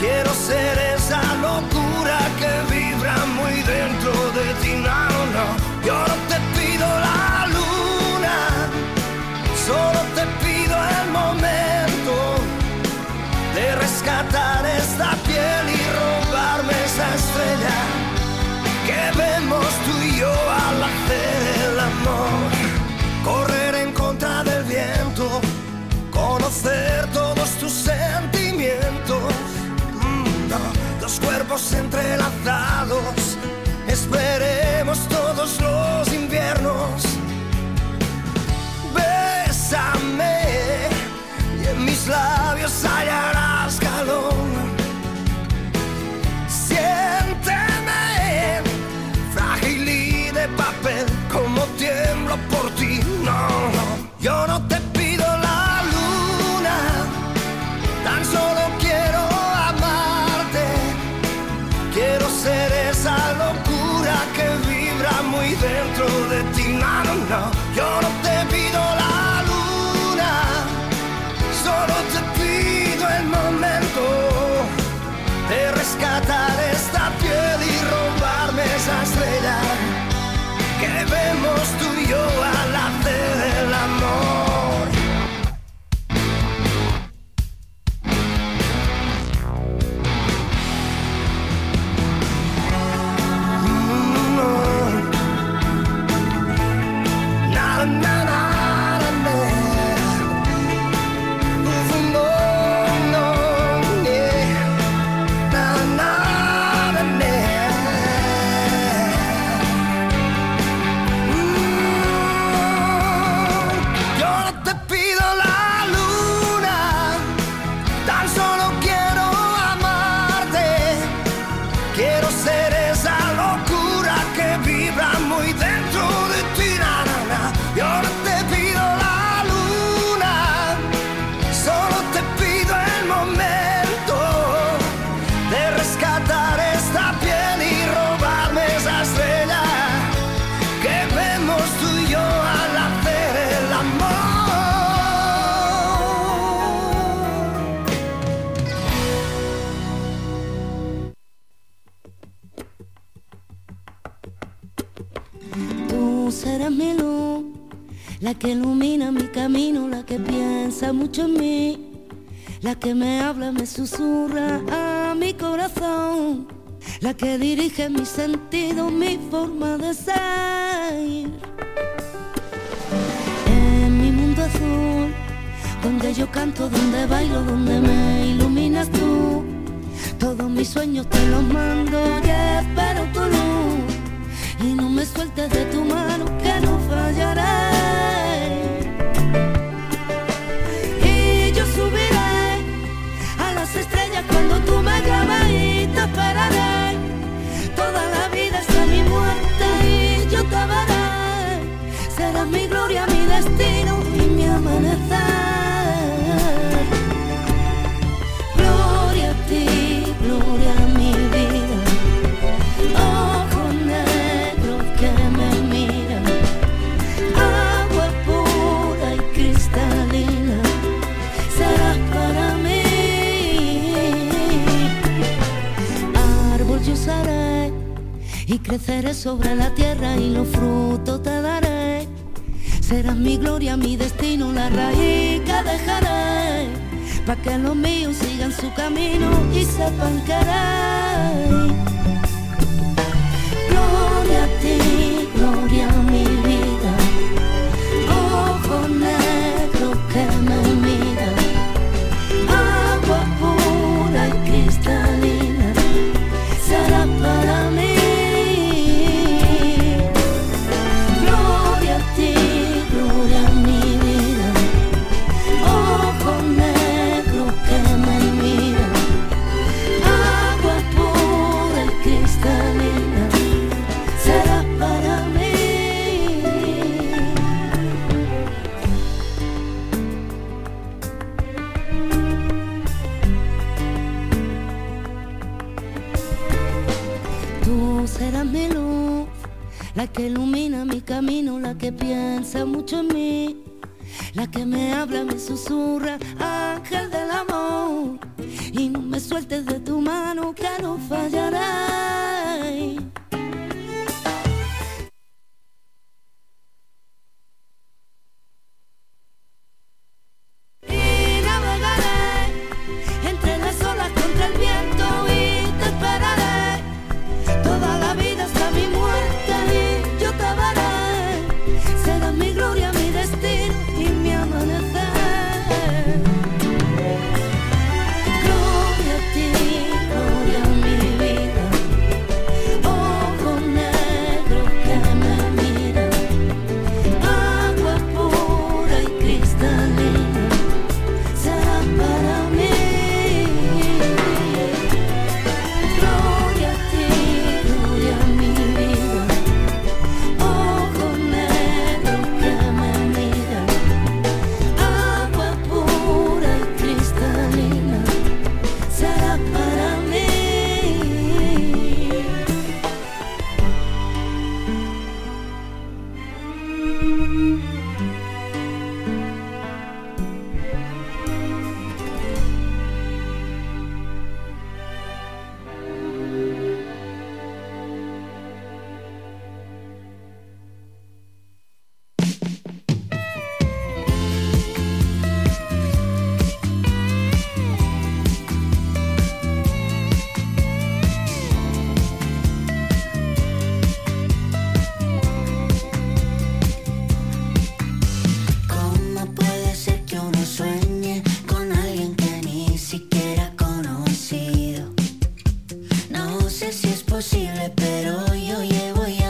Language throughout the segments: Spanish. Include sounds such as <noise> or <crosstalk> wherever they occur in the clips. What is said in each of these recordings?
Quiero ser esa locura entrelazados, esperemos todos los inviernos. Bésame y en mis labios hallarás calor. Siénteme, frágil y de papel, como tiemblo por ti. No, no, yo no la que ilumina mi camino, la que piensa mucho en mí, la que me habla, me susurra a mi corazón, la que dirige mi sentido, mi forma de ser. En mi mundo azul, donde yo canto, donde bailo, donde me iluminas tú, todos mis sueños te los mando y espero tu luz y no me sueltes de tu mano que no fallaré. Te esperaré. Toda la vida hasta mi muerte y yo te veré. Serás mi gloria, mi destino creceré sobre la tierra y los frutos te daré. Serás mi gloria, mi destino, la raíz que dejaré, para que los míos sigan su camino y sepan querer. Piensa mucho en mí, la que me habla, me susurra, ángel pero yo llevo ya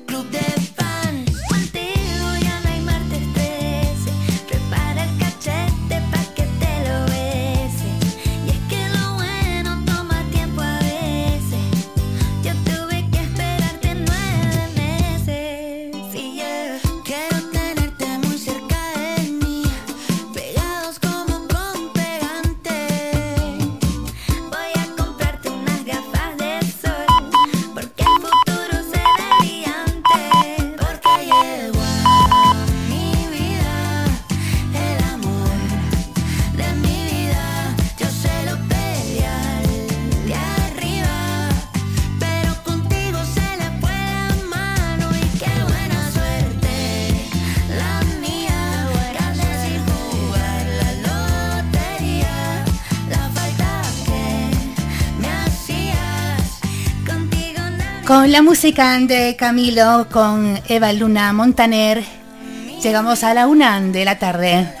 la música de Camilo, con Eva Luna Montaner, llegamos a la una de la tarde.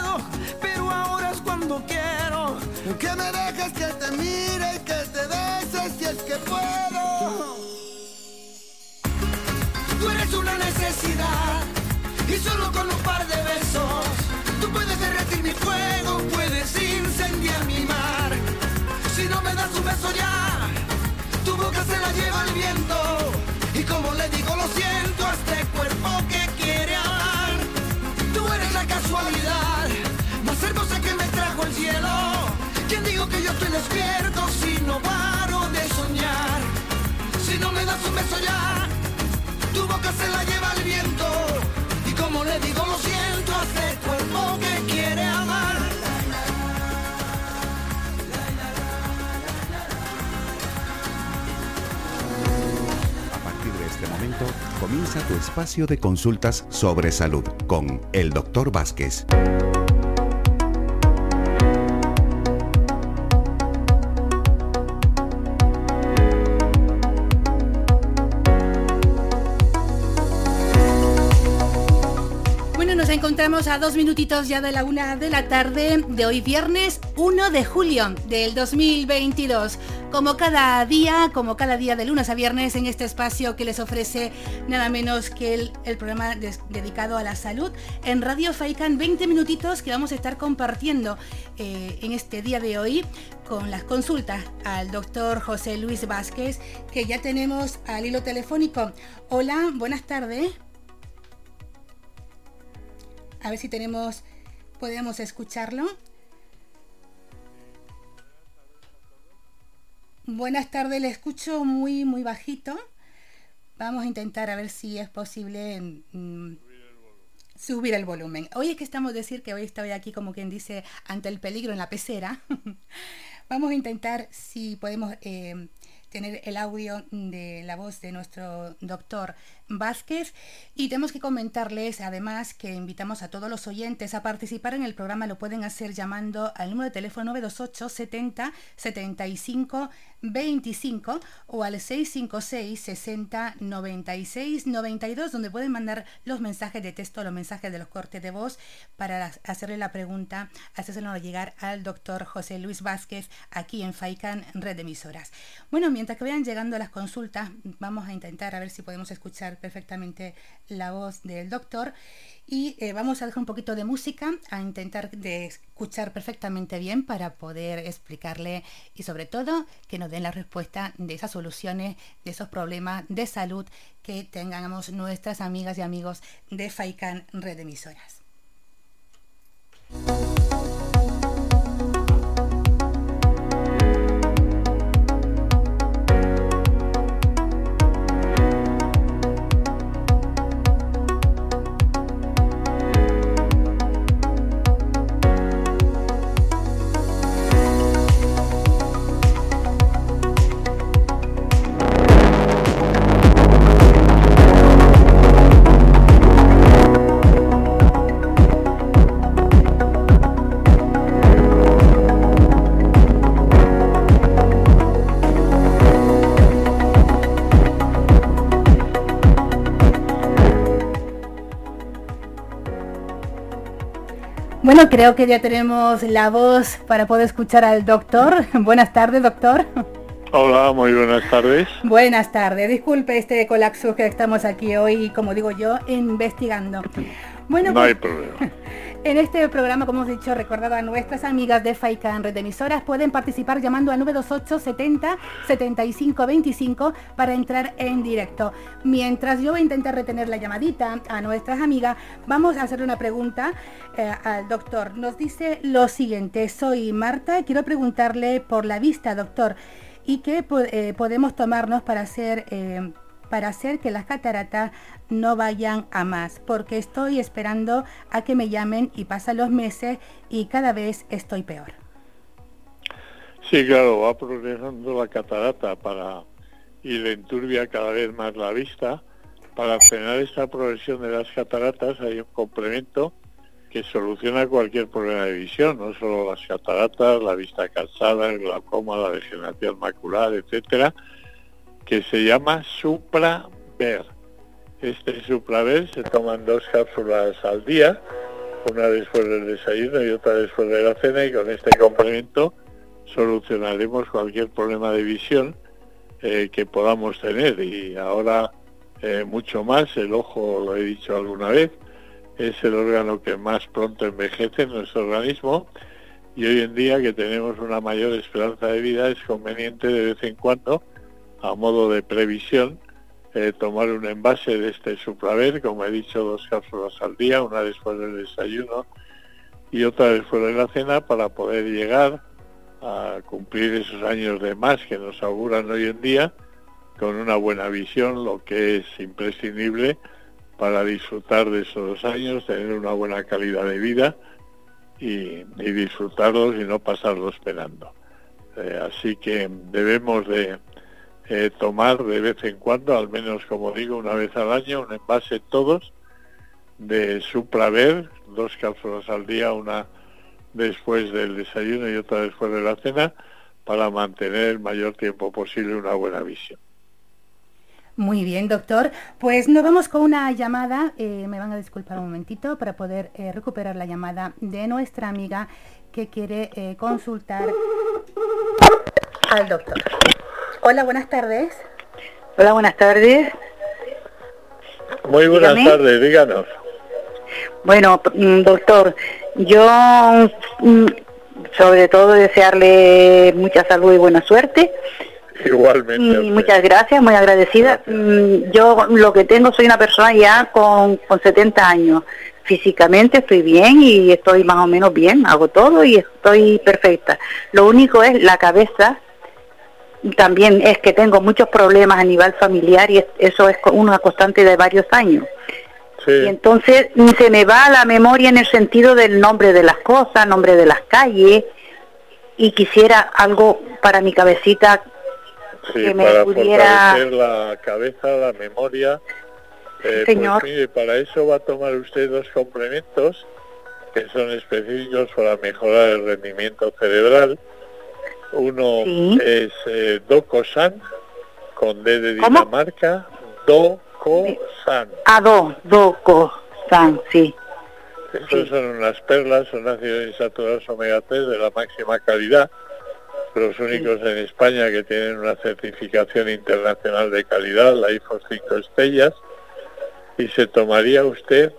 cuando quiero. Que me dejes que te mire y que te beses si es que puedo. Tú eres una necesidad y solo con un par de besos tú puedes derretir mi fuego, puedes incendiar mi mar. Si no me das un beso ya, tu boca se la lleva el viento y como le digo lo siento a este cuerpo que quiere amar. Tú eres la casualidad que yo estoy despierto si no paro de soñar? Si no me das un beso ya tu boca se la lleva el viento. Y como le digo, lo siento, hace cuerpo que quiere amar. A partir de este momento comienza tu espacio de consultas sobre salud con el Dr. Vázquez. Minutitos ya de la una de la tarde de hoy viernes 1 de julio del 2022. Como cada día, como cada día de lunes a viernes en este espacio que les ofrece nada menos que el, programa dedicado a la salud en Radio Faikan, 20 minutitos que vamos a estar compartiendo eh, en este día de hoy con las consultas al doctor José Luis Vázquez, que ya tenemos al hilo telefónico. Hola, buenas tardes. A ver si tenemos, podemos escucharlo. Buenas tardes, le escucho muy, muy bajito. Vamos a intentar a ver si es posible mm, subir el volumen. Hoy es que estamos decir que hoy estoy aquí como quien dice ante el peligro en la pecera. <laughs> Vamos a intentar si podemos eh, tener el audio de la voz de nuestro doctor Vázquez. Y tenemos que comentarles además que invitamos a todos los oyentes a participar en el programa, lo pueden hacer llamando al número de teléfono 928 70 75 25 o al 656 60 96 92 donde pueden mandar los mensajes de texto, los mensajes de los cortes de voz para hacerle la pregunta, hacérselo llegar al doctor José Luis Vázquez aquí en FAICAN Red Emisoras. Bueno, mientras que vayan llegando las consultas, vamos a intentar a ver si podemos escuchar perfectamente la voz del doctor y eh, vamos a dejar un poquito de música a intentar de escuchar perfectamente bien para poder explicarle y sobre todo que nos den la respuesta de esas soluciones, de esos problemas de salud que tengamos nuestras amigas y amigos de FAICAN Red Emisoras. Bueno, creo que ya tenemos la voz para poder escuchar al doctor. <laughs> Buenas tardes, doctor. Hola, muy buenas tardes. Buenas tardes. Disculpe este colapso que estamos aquí hoy, como digo yo, investigando. Bueno, no hay pues, problema. <laughs> En este programa, como hemos dicho, recordado a nuestras amigas de FAICA red de emisoras, pueden participar llamando al 928 70 75 25 para entrar en directo. Mientras yo voy a intentar retener la llamadita a nuestras amigas, vamos a hacer una pregunta eh, al doctor. Nos dice lo siguiente, soy Marta, quiero preguntarle por la vista, doctor, y qué eh, podemos tomarnos para hacer... Eh, para hacer que las cataratas no vayan a más, porque estoy esperando a que me llamen y pasan los meses y cada vez estoy peor. Sí, claro, va progresando la catarata para y le enturbia cada vez más la vista. Para frenar esta progresión de las cataratas hay un complemento que soluciona cualquier problema de visión, no solo las cataratas, la vista cansada, el glaucoma, la degeneración macular, etcétera, que se llama Supraver. Este Supraver se toman dos cápsulas al día, una después del desayuno y otra después de la cena, y con este complemento solucionaremos cualquier problema de visión eh, que podamos tener. Y ahora eh, mucho más, el ojo, lo he dicho alguna vez, es el órgano que más pronto envejece en nuestro organismo y hoy en día que tenemos una mayor esperanza de vida es conveniente de vez en cuando, a modo de previsión, eh, tomar un envase de este supraver, como he dicho, dos cápsulas al día, una después del desayuno y otra después de la cena, para poder llegar a cumplir esos años de más que nos auguran hoy en día con una buena visión, lo que es imprescindible para disfrutar de esos años, tener una buena calidad de vida y, disfrutarlos y no pasarlos esperando. Eh, así que debemos de eh, tomar de vez en cuando, al menos como digo, una vez al año, un envase todos de Supraver, dos cápsulas al día, una después del desayuno y otra después de la cena, para mantener el mayor tiempo posible una buena visión. Muy bien, doctor. Pues nos vamos con una llamada. Eh, me van a disculpar un momentito para poder eh, recuperar la llamada de nuestra amiga que quiere consultar al doctor. Hola, buenas tardes. Hola, buenas tardes. Muy buenas tardes, díganos. Bueno, mm, doctor, yo mm, sobre todo desearle mucha salud y buena suerte Igualmente. muchas gracias, muy agradecida. Mm, yo lo que tengo, soy una persona ya con, con 70 años. Físicamente estoy bien y estoy más o menos bien, hago todo y estoy perfecta. Lo único es la cabeza, también es que tengo muchos problemas a nivel familiar y eso es una constante de varios años. Y entonces se me va la memoria en el sentido del nombre de las cosas, nombre de las calles, y quisiera algo para mi cabecita Sí, para fortalecer la cabeza, la memoria. Eh, pues para eso va a tomar usted dos complementos que son específicos para mejorar el rendimiento cerebral. Uno es eh, Docosan, con D de Dinamarca, Docosan. Ah, do, Docosan, sí. Estos son unas perlas, son ácidos insaturados omega 3 de la máxima calidad. Los únicos en España que tienen una certificación internacional de calidad, la IFO 5 estrellas, y se tomaría usted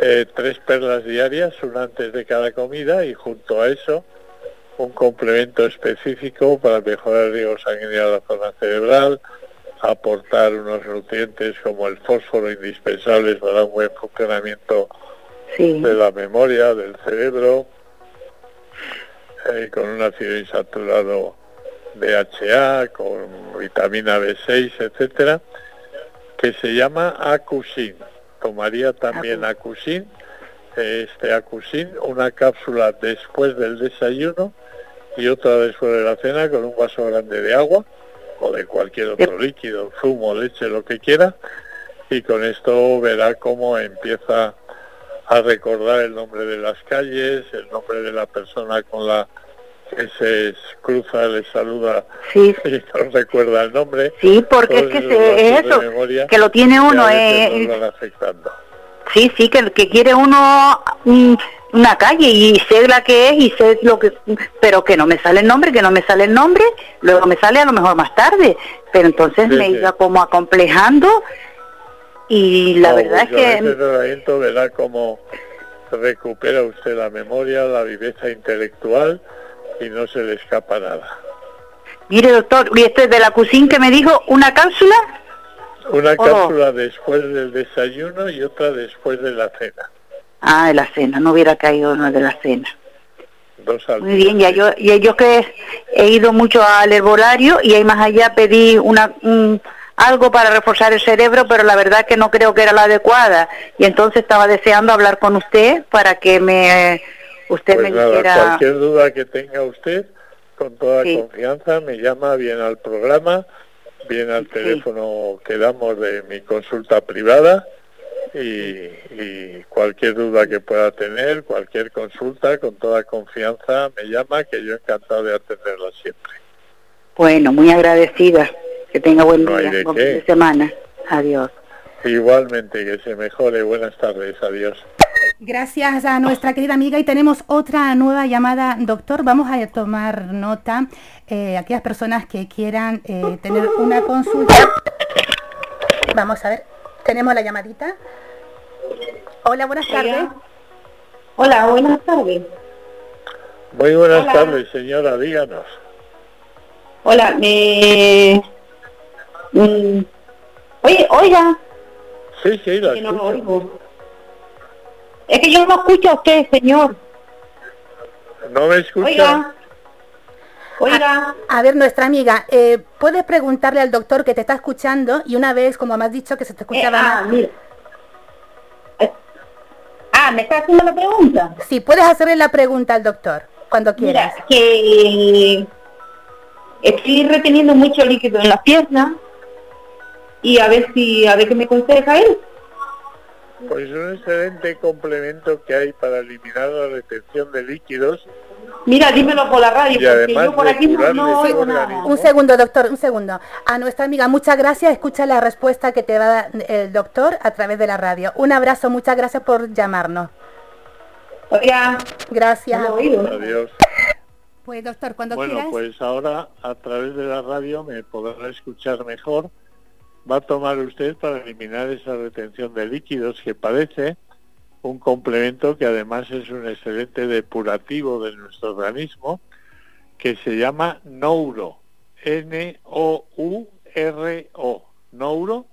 eh, tres perlas diarias, una antes de cada comida, y junto a eso un complemento específico para mejorar el riego sanguíneo a la zona cerebral, aportar unos nutrientes como el fósforo indispensables para un buen funcionamiento de la memoria, del cerebro, eh, con un ácido insaturado DHA, con vitamina B6, etcétera, que se llama Acusin. Tomaría también Acusin, este Acusin, una cápsula después del desayuno y otra después de la cena con un vaso grande de agua o de cualquier otro líquido, zumo, leche, lo que quiera, y con esto verá cómo empieza a recordar el nombre de las calles, el nombre de la persona con la que se cruza, le saluda sí. <laughs> y no recuerda el nombre. Sí, porque es que es eso, que lo tiene uno. Eh. Sí, sí, que, que quiere uno mm, una calle y sé la que es y sé lo que... Pero que no me sale el nombre, que no me sale el nombre, luego me sale a lo mejor más tarde. Pero entonces me iba como acomplejando y la verdad es que... Este tratamiento verá cómo recupera usted la memoria, la viveza intelectual y no se le escapa nada. Mire doctor, ¿y este de la cocina que me dijo una cápsula? Una cápsula después del desayuno y otra después de la cena. Ah, de la cena, no hubiera caído de la cena. Muy bien, ya yo, y yo que he ido mucho al herbolario y ahí más allá pedí una algo para reforzar el cerebro, pero la verdad que no creo que era la adecuada. Y entonces estaba deseando hablar con usted para que me usted Pues me nada, dijera. cualquier duda que tenga usted, con toda Sí. confianza, me llama bien al programa, bien al teléfono que damos de mi consulta privada y, y cualquier duda que pueda tener, cualquier consulta, con toda confianza, me llama, que yo encantado de atenderla siempre. Bueno, muy agradecida. Que tenga buen No día, de buen fin de semana. Adiós. Igualmente, que se mejore. Buenas tardes. Adiós. Gracias a nuestra querida amiga y tenemos otra nueva llamada, doctor. Vamos a tomar nota. eh, aquellas personas que quieran eh, tener una consulta. Vamos a ver, tenemos la llamadita. Hola, buenas tardes. Hola, buenas tardes. Muy buenas Hola. tardes, señora. Díganos. Hola, me... mm, Oye, oiga, Sí, sí, la que no escucho. oigo. Es que yo no escucho a usted, señor. ¿No me escucha? Oiga. Oiga. A ver, nuestra amiga, eh, puedes preguntarle al doctor que te está escuchando y una vez, como me has dicho, que se te Eh, escuchaba ah, mal. mira. Eh, Ah, ¿me está haciendo la pregunta? Sí, puedes hacerle la pregunta al doctor cuando quieras. Mira, que estoy reteniendo mucho líquido en las piernas y a ver si, a ver qué me aconseja él. Pues un excelente complemento que hay para eliminar la retención de líquidos Mira, dímelo por la radio, Y porque yo por aquí no, oigo nada. Un segundo, doctor, un segundo. A nuestra amiga, muchas gracias. Escucha la respuesta que te va a dar el doctor a través de la radio. Un abrazo, muchas gracias por llamarnos. Oiga, Gracias. no. Adiós. Pues doctor, cuando Bueno, quieras. pues ahora a través de la radio me podrá escuchar mejor. Va a tomar usted para eliminar esa retención de líquidos que padece un complemento que además es un excelente depurativo de nuestro organismo que se llama Nouro. N-O-U-R-O. Nouro.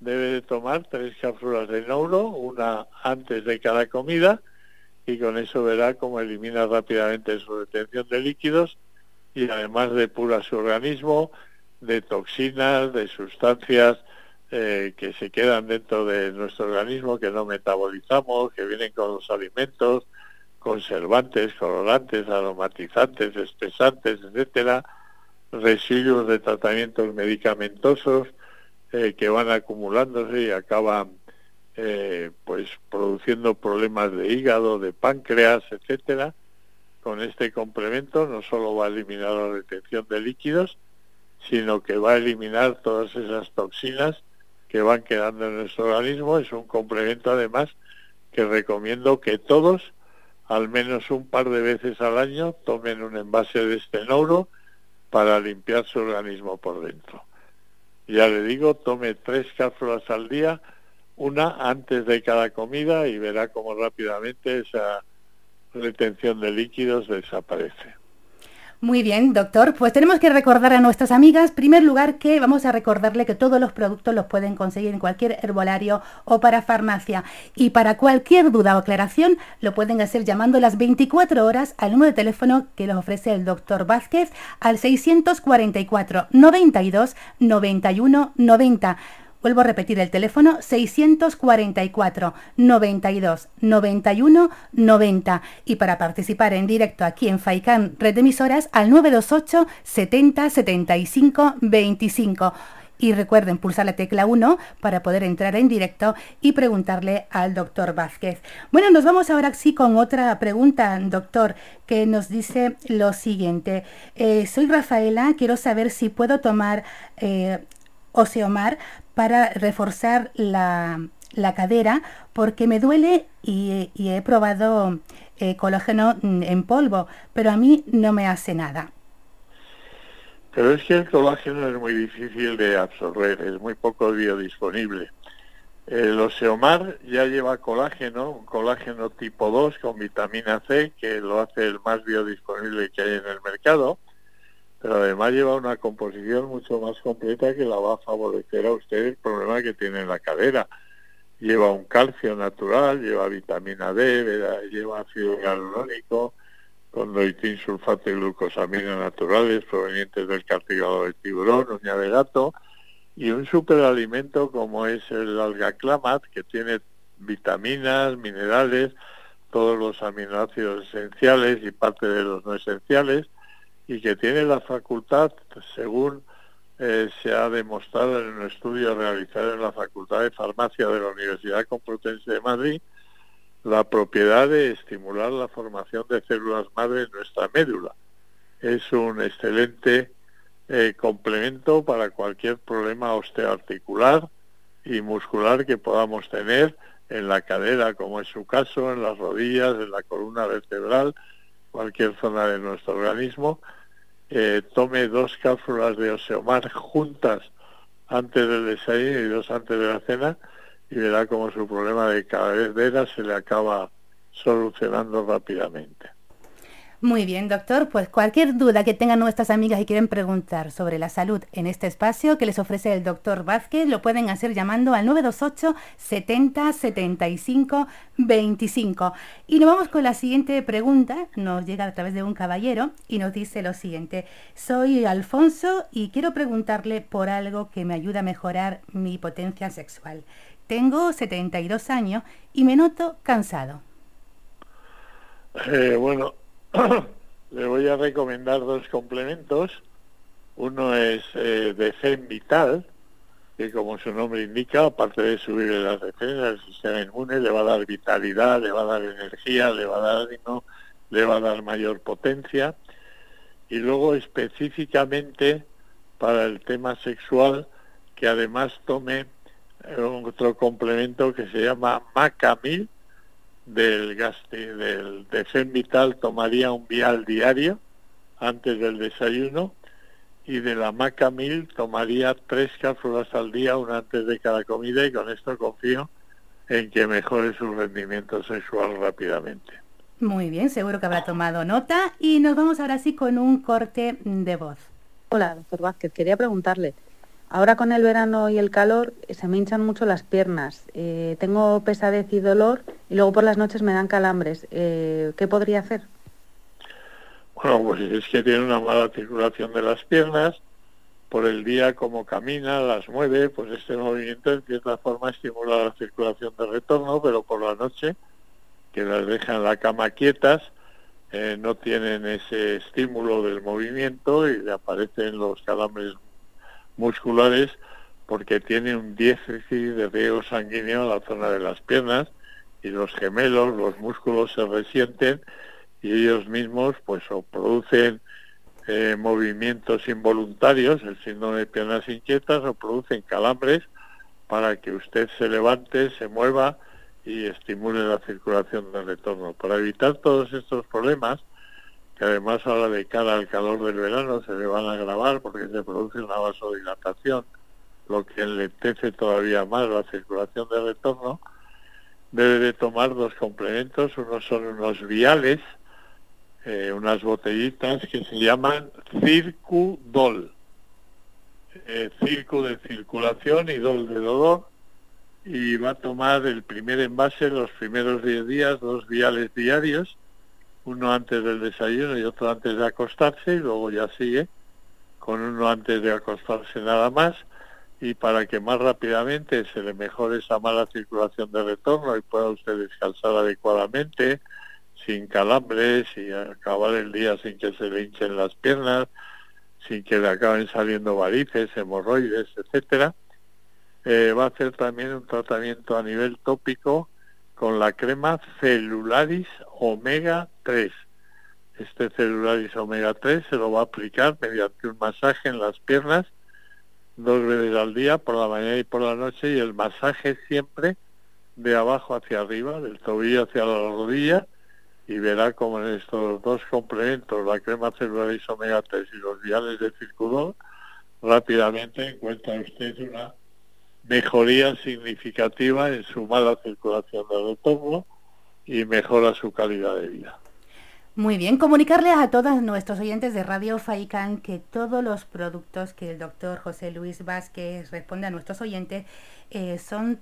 Debe de tomar tres cápsulas de Nouro, una antes de cada comida y con eso verá cómo elimina rápidamente su retención de líquidos y además depura su organismo de toxinas, de sustancias eh, que se quedan dentro de nuestro organismo, que no metabolizamos, que vienen con los alimentos, conservantes, colorantes, aromatizantes, espesantes, etcétera, residuos de tratamientos medicamentosos eh, que van acumulándose y acaban eh, pues produciendo problemas de hígado, de páncreas, etcétera. Con este complemento no solo va a eliminar la retención de líquidos, sino que va a eliminar todas esas toxinas que van quedando en nuestro organismo. Es un complemento además que recomiendo que todos, al menos un par de veces al año, tomen un envase de este neuro para limpiar su organismo por dentro. Ya le digo, tome tres cápsulas al día, una antes de cada comida y verá cómo rápidamente esa retención de líquidos desaparece. Muy bien, doctor. Pues tenemos que recordar a nuestras amigas, en primer lugar, que vamos a recordarle que todos los productos los pueden conseguir en cualquier herbolario o para farmacia. Y para cualquier duda o aclaración, lo pueden hacer llamando las 24 horas al número de teléfono que les ofrece el doctor Vázquez al 644 92 91 90. Vuelvo a repetir el teléfono 644 92 91 90 y para participar en directo aquí en Faicán Red de Emisoras al 928 70 75 25. Y recuerden pulsar la tecla 1 para poder entrar en directo y preguntarle al doctor Vázquez. Bueno, nos vamos ahora sí con otra pregunta, doctor, que nos dice lo siguiente. Eh, soy Rafaela, quiero saber si puedo tomar eh, Oseomar para reforzar la, la, cadera porque me duele y, he probado eh, colágeno en polvo, pero a mí no me hace nada. Pero es que el colágeno es muy difícil de absorber, es muy poco biodisponible. El Oseomar ya lleva colágeno, un colágeno tipo 2 con vitamina C, que lo hace el más biodisponible que hay en el mercado, pero además lleva una composición mucho más completa que la va a favorecer a usted el problema que tiene en la cadera. Lleva un calcio natural, lleva vitamina D, lleva ácido hialurónico, condoitín, sulfato y glucosamina naturales provenientes del cartílago del tiburón, uña de gato, y un superalimento como es el alga clamat, que tiene vitaminas, minerales, todos los aminoácidos esenciales y parte de los no esenciales, y que tiene la facultad, según eh, se ha demostrado en un estudio realizado en la Facultad de Farmacia de la Universidad Complutense de Madrid, la propiedad de estimular la formación de células madre en nuestra médula. Es un excelente eh, complemento para cualquier problema osteoarticular y muscular que podamos tener en la cadera, como es su caso, en las rodillas, en la columna vertebral, cualquier zona de nuestro organismo. Eh, tome dos cápsulas de Oseomar juntas antes del desayuno y dos antes de la cena y verá como su problema de cadera se le acaba solucionando rápidamente. Muy bien, doctor. Pues cualquier duda que tengan nuestras amigas y quieren preguntar sobre la salud en este espacio que les ofrece el doctor Vázquez, lo pueden hacer llamando al 928 70 75 25. Y nos vamos con la siguiente pregunta. Nos llega a través de un caballero y nos dice lo siguiente. Soy Alfonso y quiero preguntarle por algo que me ayuda a mejorar mi potencia sexual. Tengo 72 años y me noto cansado. Eh, bueno, <coughs> le voy a recomendar dos complementos. Uno es eh, de Vital, que como su nombre indica, aparte de subir las defensas del sistema inmune, le va a dar vitalidad, le va a dar energía, le va a dar ánimo, le va a dar mayor potencia. Y luego específicamente para el tema sexual, que además tome eh, otro complemento que se llama Macamil, del gaste del de Vital tomaría un vial diario antes del desayuno y de la Maca Mil tomaría tres cápsulas al día, una antes de cada comida y con esto confío en que mejore su rendimiento sexual rápidamente. Muy bien, seguro que habrá tomado nota y nos vamos ahora sí con un corte de voz. Hola, doctor Vázquez, quería preguntarle, Ahora con el verano y el calor eh, se me hinchan mucho las piernas. Eh, tengo pesadez y dolor y luego por las noches me dan calambres. Eh, ¿Qué podría hacer? Bueno, pues es que tiene una mala circulación de las piernas. Por el día, como camina, las mueve, pues este movimiento en cierta forma estimula la circulación de retorno, pero por la noche, que las deja en la cama quietas, no tienen ese estímulo del movimiento y le aparecen los calambres musculares porque tiene un déficit de riego sanguíneo en la zona de las piernas y los gemelos, los músculos se resienten y ellos mismos pues o producen eh, movimientos involuntarios, el síndrome de piernas inquietas, o producen calambres para que usted se levante, se mueva y estimule la circulación del retorno. Para evitar todos estos problemas, que además ahora de cara al calor del verano se le van a agravar porque se produce una vasodilatación, lo que enlentece todavía más la circulación de retorno, debe de tomar dos complementos. Uno son unos viales, eh, unas botellitas que se llaman Circudol. Eh, circu de circulación y dol de dolor. Y va a tomar el primer envase los primeros 10 días, dos viales diarios uno antes del desayuno y otro antes de acostarse y luego ya sigue con uno antes de acostarse nada más y para que más rápidamente se le mejore esa mala circulación de retorno y pueda usted descansar adecuadamente, sin calambres y acabar el día sin que se le hinchen las piernas, sin que le acaben saliendo varices, hemorroides, etcétera. Eh, va a hacer también un tratamiento a nivel tópico con la crema Celularis Omega 3. Este Celularis Omega 3 se lo va a aplicar mediante un masaje en las piernas dos veces al día, por la mañana y por la noche, y el masaje siempre de abajo hacia arriba, del tobillo hacia la rodilla, y verá como en estos dos complementos, la crema Celularis Omega 3 y los viales de circulo, rápidamente encuentra usted una mejoría significativa en su mala circulación del retorno y mejora su calidad de vida. Muy bien, comunicarles a todos nuestros oyentes de Radio Faikan que todos los productos que el doctor José Luis Vázquez responde a nuestros oyentes eh, son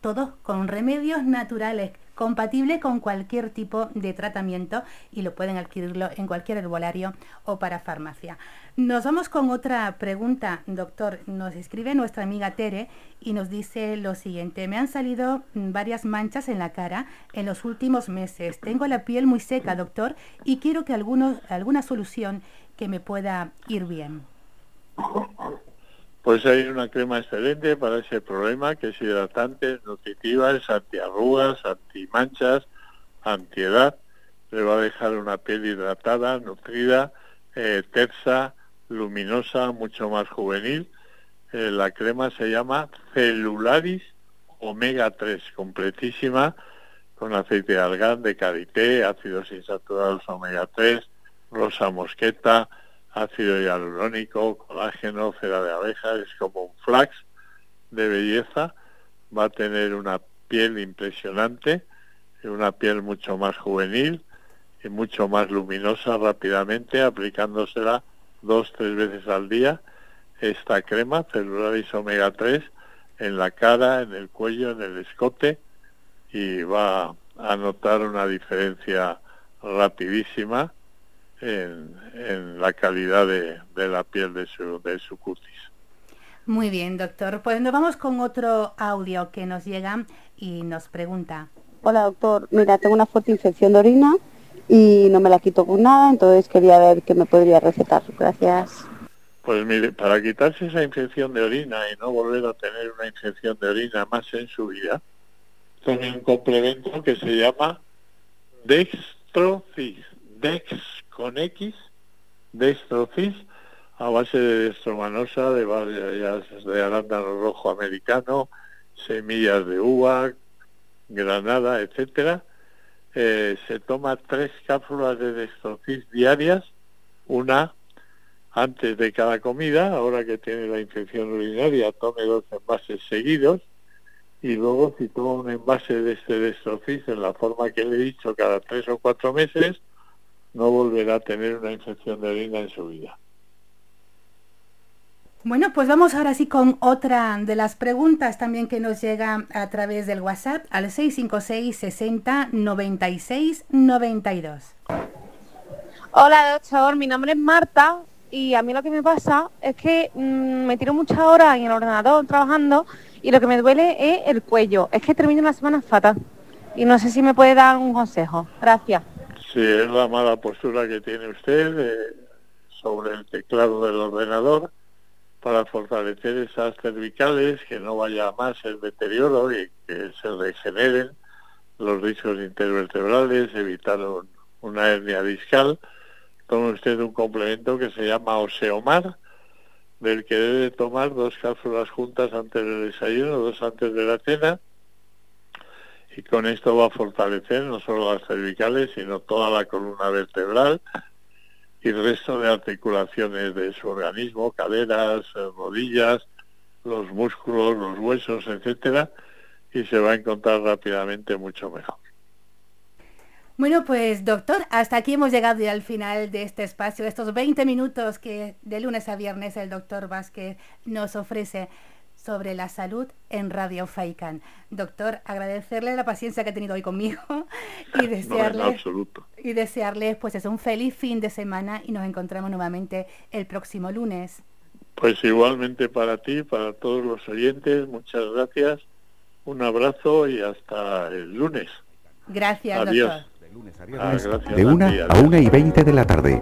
todos con remedios naturales compatible con cualquier tipo de tratamiento y lo pueden adquirirlo en cualquier herbolario o para farmacia. Nos vamos con otra pregunta, doctor. Nos escribe nuestra amiga Tere y nos dice lo siguiente. Me han salido varias manchas en la cara en los últimos meses. Tengo la piel muy seca, doctor, y quiero que alguna solución que me pueda ir bien. Pues hay una crema excelente para ese problema que es hidratante, nutritiva, es antiarrugas, antimanchas, antiedad. Le va a dejar una piel hidratada, nutrida, eh, tersa, luminosa, mucho más juvenil. Eh, la crema se llama Celularis Omega 3, completísima, con aceite de argán, de karité, ácidos insaturados omega 3, rosa mosqueta, ácido hialurónico, colágeno, cera de abeja, es como un flax de belleza, va a tener una piel impresionante, una piel mucho más juvenil y mucho más luminosa rápidamente, aplicándosela dos, tres veces al día, esta crema, Celularis Omega 3, en la cara, en el cuello, en el escote, y va a notar una diferencia rapidísima en, la calidad de, la piel de su, de su cutis. Muy bien, doctor. Pues nos vamos con otro audio que nos llega y nos pregunta. Hola, doctor. Mira, tengo una fuerte infección de orina y no me la quito con nada, entonces quería ver qué me podría recetar. Gracias. Pues mire, para quitarse esa infección de orina y no volver a tener una infección de orina más en su vida, tiene un complemento que se llama Dextrofis. Dex con X, Destrofis, a base de destromanosa, de varias de arándano rojo americano, semillas de uva, granada, etcétera. Eh, se toma tres cápsulas de destrofis diarias, una antes de cada comida, ahora que tiene la infección urinaria, tome dos envases seguidos y luego si toma un envase de este destrofis en la forma que le he dicho cada tres o cuatro meses, no volverá a tener una infección de orina en su vida. Bueno, pues vamos ahora sí con otra de las preguntas también que nos llega a través del WhatsApp al 656 60 96 92. Hola doctor, mi nombre es Marta y a mí lo que me pasa es que mm, me tiro muchas horas en el ordenador trabajando y lo que me duele es el cuello. Es que termino la semana fatal y no sé si me puede dar un consejo. Gracias. Sí, es la mala postura que tiene usted eh, sobre el teclado del ordenador para fortalecer esas cervicales, que no vaya más el deterioro y que se regeneren los discos intervertebrales, evitar una hernia discal. Tome usted un complemento que se llama Oseomar, del que debe tomar dos cápsulas juntas antes del desayuno, dos antes de la cena, y con esto va a fortalecer no solo las cervicales, sino toda la columna vertebral y resto de articulaciones de su organismo, caderas, eh, rodillas, los músculos, los huesos, etcétera, y se va a encontrar rápidamente mucho mejor. Bueno, pues doctor, hasta aquí hemos llegado ya al final de este espacio, estos 20 minutos que de lunes a viernes el doctor Vázquez nos ofrece sobre la salud en Radio Faikan. Doctor, agradecerle la paciencia que ha tenido hoy conmigo <laughs> y desearle, y desearle pues es un feliz fin de semana y nos encontramos nuevamente el próximo lunes. Pues igualmente para ti, para todos los oyentes, muchas gracias, un abrazo y hasta el lunes. Gracias, Adiós. doctor. De lunes a viernes, ah, de una a una y veinte de la tarde.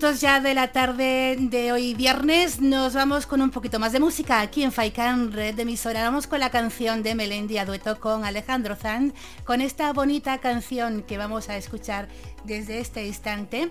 Minutos ya de la tarde de hoy viernes. Nos vamos con un poquito más de música aquí en Faikan Red de Emisora. Vamos con la canción de Melendi a dueto con Alejandro Zand, con esta bonita canción que vamos a escuchar desde este instante.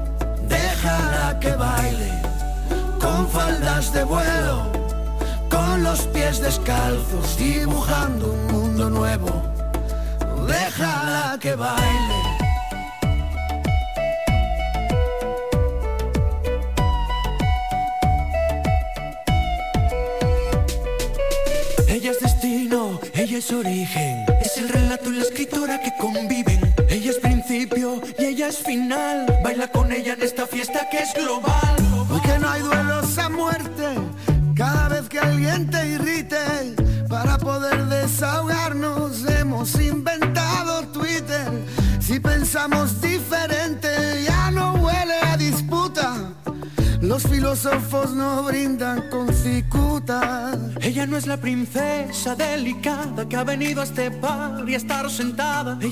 Déjala que baile con faldas de vuelo, con los pies descalzos, dibujando un mundo nuevo. Déjala que baile. Ella es destino, ella es origen, es el relato y la escritora que conviven. Es final. Baila con ella en esta fiesta que es global. Hoy que no hay duelos a muerte, cada vez que alguien te irrite, para poder desahogarnos hemos inventado Twitter. Si pensamos diferente, ya no huele a disputa. Los filósofos no brindan con cicutas. Ella no es la princesa delicada que ha venido a este bar y a estar sentada. Ella